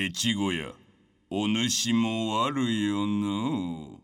越後屋お主も悪よの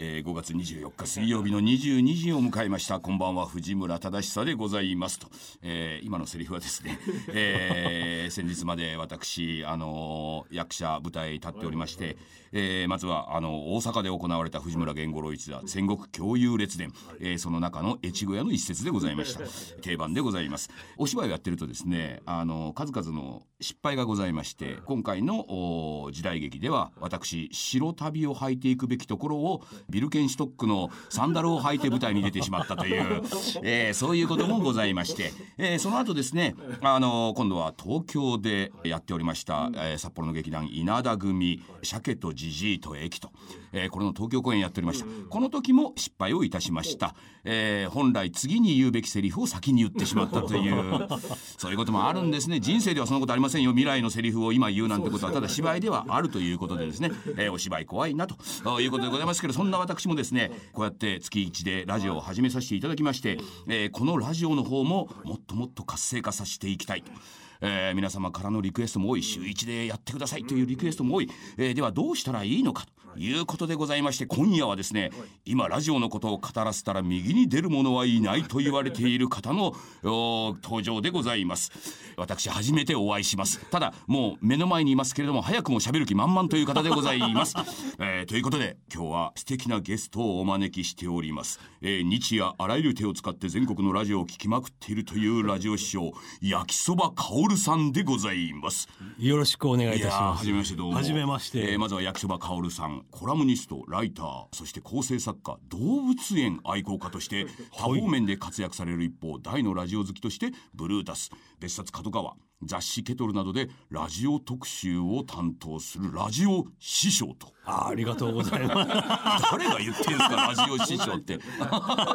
えー、5月24日水曜日の22時を迎えました。こんばんは。藤村忠久でございますと、えー、今のセリフはですね、えー、先日まで私あのー、役者舞台立っておりまして、えー、まずはあの大阪で行われた藤村源五郎一座戦国共有列伝、えー、その中の越後屋の一節でございました。定番でございます。お芝居をやってるとですねあの数々の失敗がございまして今回の時代劇では私白旅を履いていくべきところをビルケンシュトックのサンダルを履いて舞台に出てしまったという、えー、そういうこともございまして、えー、その後ですね、あの今度は東京でやっておりました、えー、札幌の劇団稲田組鮭とジジイと駅と、えー、これの東京公演やっておりました。この時も失敗をいたしました、えー、本来次に言うべきセリフを先に言ってしまったという そういうこともあるんですね。人生ではそのことありませんよ。未来のセリフを今言うなんてことはただ芝居ではあるということでですね、えー、お芝居怖いなということでございますけどそんな私もですねこうやって月1でラジオを始めさせていただきまして、えー、このラジオの方ももっともっと活性化させていきたいと。えー、皆様からのリクエストも多い週1でやってくださいというリクエストも多い、えー、ではどうしたらいいのかということでございまして今夜はですね今ラジオのことを語らせたら右に出る者はいないと言われている方の登場でございます。私初めてお会いします。ただもう目の前にいますけれども早くも喋る気満々という方でございます、えー、ということで今日は素敵なゲストをお招きしております、えー、日夜あらゆる手を使って全国のラジオを聴きまくっているというラジオ師匠焼きそばかさんでございます。よろしくお願いいたします。はじめましてどうも。はじめまして、えー、まずは焼きそばかおるさんコラムニストライターそして構成作家動物園愛好家として多方面で活躍される一方大のラジオ好きとしてブルータス別冊角川雑誌ケトルなどでラジオ特集を担当するラジオ師匠と。ありがとうございます。誰が言ってんすかラジオ師匠って。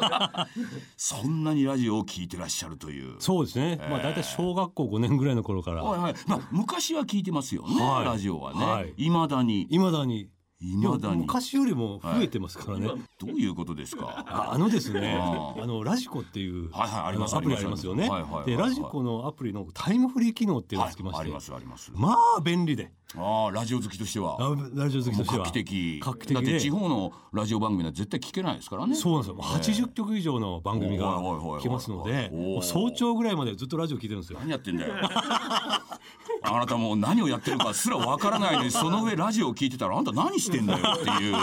そんなにラジオを聞いてらっしゃるという。そうですね、えー、まあ大体小学校5年ぐらいの頃から。はいはい。まあ昔は聞いてますよね、はい、ラジオはね。いま、はい、だに。いまだに未だに。昔よりも増えてますからね、はい、どういうことですか？あのですねあのラジコっていう、はいはい、ありますアプリありますよね、はいはい、でラジコのアプリのタイムフリー機能っていうのをつけまして、ありますありますまあ便利で。ああラジオ好きとしては。ラジオ好きとしては。画期的。画期的だって地方のラジオ番組は絶対聞けないですからね。そうなんですよ、八十曲以上の番組が聞けますので早朝ぐらいまでずっとラジオ聞いてるんですよ。何やってんだよ あなたもう何をやってるかすらわからないのにその上ラジオを聞いてたらあんた何してんだよっていう。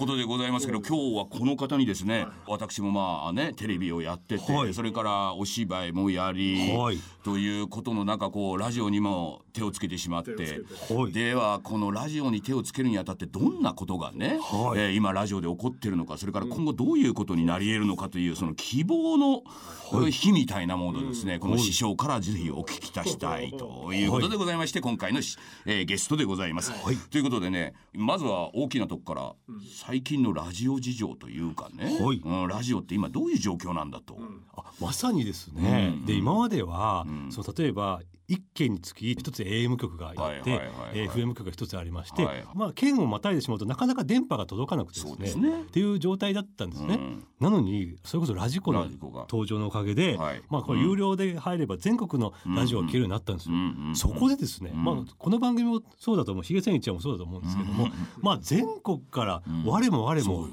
ことでございますけど今日はこの方にですね私もまあねテレビをやってて、はい、それからお芝居もやり、はい、ということの中こうラジオにも手をつけてしまって、はい、ではこのラジオに手をつけるにあたってどんなことがね、はい、えー、今ラジオで起こってるのかそれから今後どういうことになり得るのかというその希望の日みたいなものをですね、この師匠からぜひお聞きいたしたいということでございまして、今回の、えー、ゲストでございます。ということでねまずは大きなとこから最近のラジオ事情というかね、はい、うん、ラジオって今どういう状況なんだと。まさにですね、うん、で今までは、うん、そう例えば一県につき一つ AM 局があって FM 局が一つありまして、はい。はい、まあ、県をまたいでしまうとなかなか電波が届かなくてですね、ね、っていう状態だったんですね。うん、なのにそれこそラジコの登場のおかげで、はい、まあ、これ有料で入れば全国のラジオが聞けるようになったんですよ。そこでですね、まあ、この番組もそうだと思う。ヒゲ千一もそうだと思うんですけども、まあ、全国から我も我も、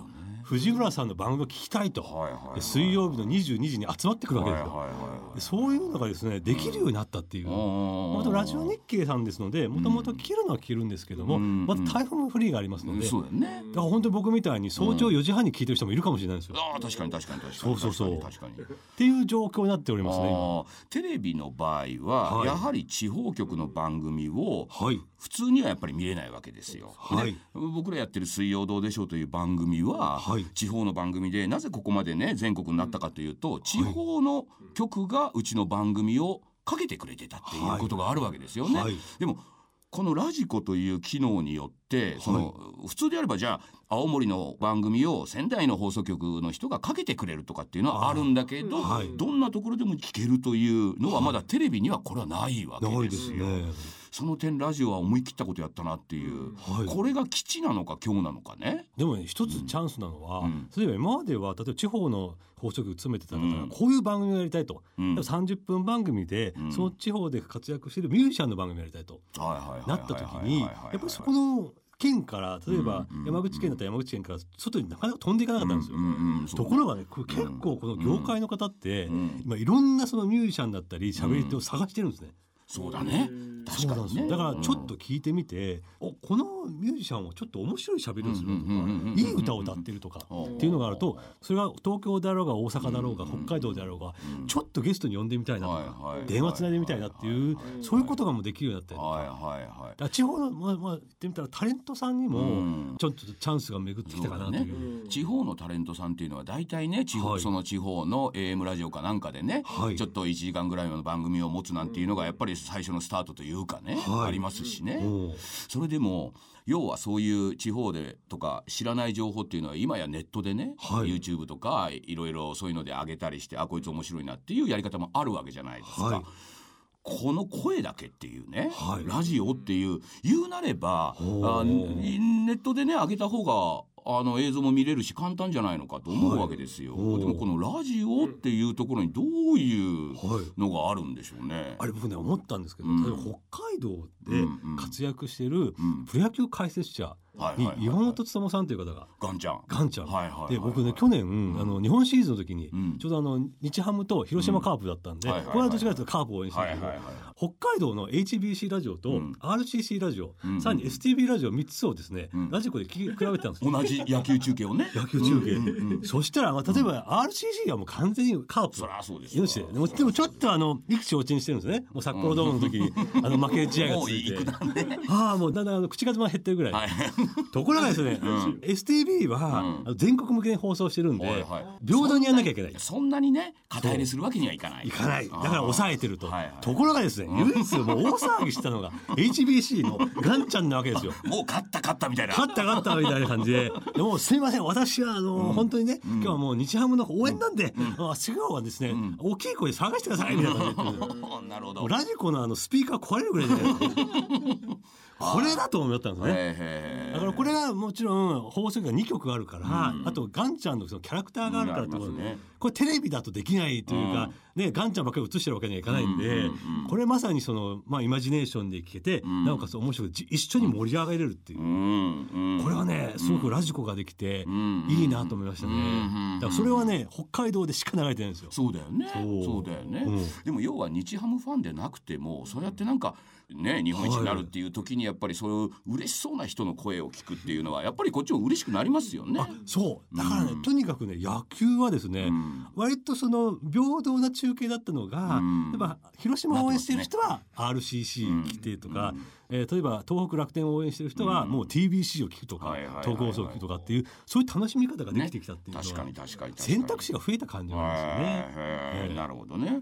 藤村さんの番組を聞きたいと、はいはいはい、水曜日の22時に集まってくるわけですよ、はいはいはいはい、そういうのがですねできるようになったっていう、またラジオ日経さんですのでもともと切るのは切るんですけども、うん、また台風フリーがありますので、そうだね、だから本当に僕みたいに早朝4時半に聞いてる人もいるかもしれないんですよ、ああ確かに確かに確かに。そうそうそう。確かにっていう状況になっておりますねテレビの場合は、はい、やはり地方局の番組を、はい、普通にはやっぱり見れないわけですよ。はい、僕らやってる「水曜どうでしょう」という番組は、はい、地方の番組でなぜここまでね全国になったかというと地方の局がうちの番組をかけてくれてたっていうことがあるわけですよね。はい、でもこのラジコという機能によってその、普通であればじゃあ青森の番組を仙台の放送局の人がかけてくれるとかっていうのはあるんだけど、どんなところでも聞けるというのはまだテレビにはこれはないわけですよ。その点ラジオは思い切ったことやったなっていう、はい、これが基地なのか今日なのかね。でもね一つチャンスなのは、うん、例えば今までは例えば地方の放送局詰めてた方がこういう番組をやりたいと、うん、30分番組でその地方で活躍しているミュージシャンの番組をやりたいとなった時にやっぱりそこの県から例えば山口県だったら山口県から外になかなか飛んでいかなかったんですよ。ところがね結構この業界の方って今いろんなそのミュージシャンだったり喋り手を探してるんですね。そうだね。確かに、ね、だからちょっと聞いてみて、うん、このミュージシャンはちょっと面白い喋りをするとか、いい歌を歌ってるとかっていうのがあるとそれが東京であろうが大阪だろうが北海道であろうがちょっとゲストに呼んでみたいなとか電話つないでみたいなっていうそういうことがもうできるようになったりとか地方のまあまあ言ってみたらタレントさんにもちょっとチャンスが巡ってきたかなという、ね、地方のタレントさんっていうのは大体ね地方、その地方の AM ラジオかなんかでね、ちょっと1時間ぐらいの番組を持つなんていうのがやっぱり最初のスタートというかね、ありますしね。それでも要はそういう地方でとか知らない情報っていうのは今やネットでね、はい、YouTube とかいろいろそういうので上げたりしてあこいつ面白いなっていうやり方もあるわけじゃないですか。はい。この声だけっていうね、はい、ラジオっていう言うなればあネットでね上げた方があの映像も見れるし簡単じゃないのかと思うわけですよ、はい、でもこのラジオっていうところにどういうのがあるんでしょうね、はい、あれ僕ね思ったんですけど、うん、例えば北海道で活躍してるプロ野球解説者、に岩本勉さんという方が。ガンちゃん。ガンちゃん、はいはい、で僕ね去年、あの日本シリーズの時に、ちょうどあの日ハムと広島カープだったんで、これはどちらかというとカープを応援してるけど、北海道の HBC ラジオと RCC ラジオ、さらに STB ラジオ3つをですね、ラジコで聞き比べてたんです同じ野球中継をね。野球中継、そしたら、まあ、例えば RCC はもう完全にカープそりゃそうですでもでもちょっとあの意気消沈してるんですね。もう札幌ドームの時に、あの負け試合が続いて。ああもうだんだん口数も減ってるぐらい、ところがですねね、うん、STB は、うん、全国向けに放送してるんで、はいはい、平等にやんなきゃいけない。そんなにね肩入れするわけにはいかない。いかないだから抑えてると、はいはい、ところがですね唯一もう大騒ぎしたのが HBC のガンちゃんなわけですよ。もう勝った勝ったみたいな。勝った勝ったみたいな感じで。でもすいません。私はあの、うん、本当にね、今日はもう日ハムの応援なんで、うん、あ違うはですね、大きい声で探してくださいみたいな感じでなるほど。ラジコのあのスピーカー壊れるぐらいじゃないですか これだと思ったんですね。だからこれがもちろん放送が2曲あるから、あとガンちゃんのそのキャラクターがあるからと、ね、これテレビだとできないというか、ね、ガンちゃんばっかり映してるわけにはいかないんで、これまさにその、まあ、イマジネーションで聞けて、なおかつ面白く一緒に盛り上がれるっていう、これはねすごくラジコができていいなと思いましたね。だからそれはね北海道でしか流れてないんですよ。そうだよね。そうだよね。でも要は日ハムファンでなくてもそうやってなんかね日本一になるっていう時にやっぱりそういう嬉しそうな人の声を聞くっていうのはやっぱりこっちも嬉しくなりますよね。そうだからね、うん、とにかくね野球はですね、うん、割とその平等な中継だったのが、うん、やっぱ広島を応援してる人は RCC 規定とか、えー、例えば東北楽天を応援してる人はもう TBC を聞くとか、東放送を聞くとかっていうそういう楽しみ方ができてきたっていうのは、ね、選択肢が増えた感じなんですよね。なるほどね